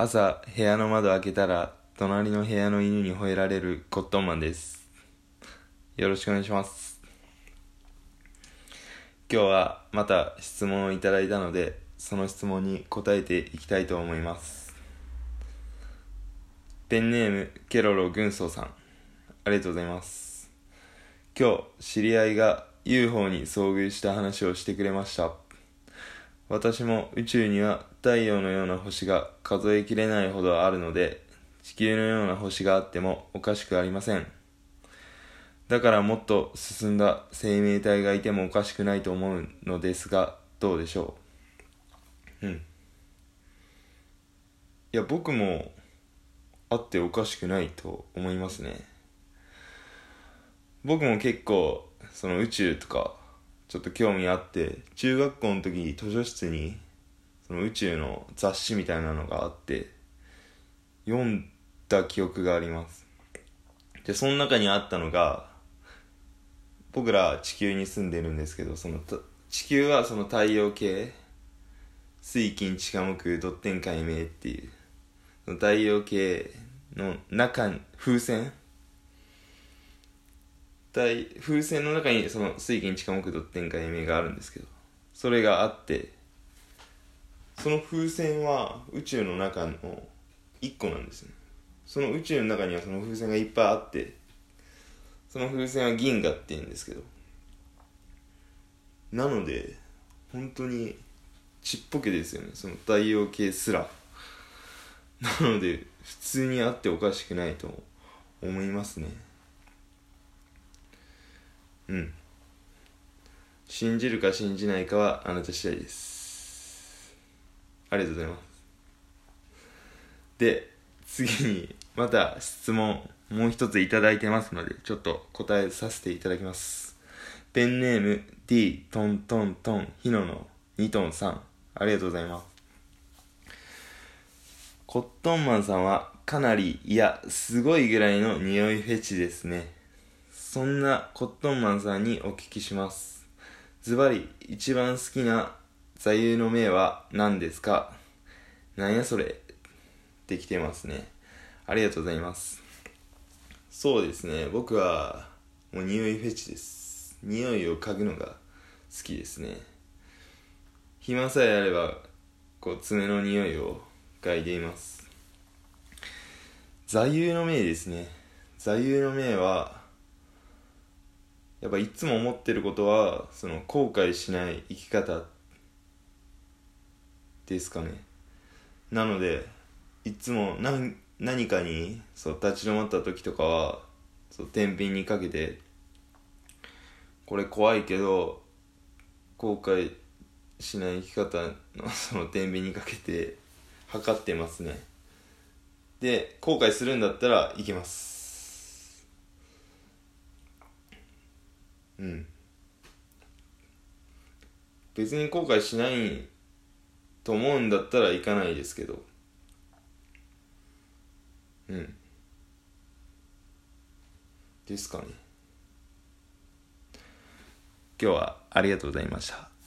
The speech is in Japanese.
朝部屋の窓開けたら隣の部屋の犬に吠えられるコットンマンです。よろしくお願いします。今日はまた質問をいただいたのでその質問に答えていきたいと思います。ペンネームケロロ軍曹さん。ありがとうございます。今日知り合いが UFO に遭遇した話をしてくれました。私も宇宙には太陽のような星が数えきれないほどあるので地球のような星があってもおかしくありません。だからもっと進んだ生命体がいてもおかしくないと思うのですがどうでしょう？うん。いや僕もあっておかしくないと思いますね。僕も結構その宇宙とかちょっと興味あって中学校の時に図書室にその宇宙の雑誌みたいなのがあって読んだ記憶があります。でその中にあったのが僕ら地球に住んでるんですけどその地球はその太陽系水金地下木ドッテン解明っていうその太陽系の中に風船風船の中にその水金地下木土天解明があるんですけどそれがあってその風船は宇宙の中の1個なんですね。その宇宙の中にはその風船がいっぱいあってその風船は銀河って言うんですけどなので本当にちっぽけですよね。その太陽系すら。なので普通にあっておかしくないと思いますね。うん。信じるか信じないかはあなた次第です。ありがとうございます。で次にまた質問もう一ついただいてますのでちょっと答えさせていただきます。ペンネーム D トントントンヒノの2トンさん。ありがとうございます。コットンマンさんはかなりいやすごいぐらいの匂いフェチですね。そんなコットンマンさんにお聞きします。ズバリ、一番好きな座右の銘は何ですか？なんやそれ？できてますね。ありがとうございます。そうですね、僕はもう匂いフェチです。匂いを嗅ぐのが好きですね。暇さえあれば、こう爪の匂いを嗅いでいます。座右の銘ですね。座右の銘は、やっぱいつも思ってることはその後悔しない生き方ですかね。なのでいつも何何かにそう立ち止まった時とかはそう天秤にかけてこれ怖いけど後悔しない生き方の その天秤にかけて測ってますね。で後悔するんだったら行きます。うん。別に後悔しないと思うんだったら行かないですけど。うん。ですかね。今日はありがとうございました。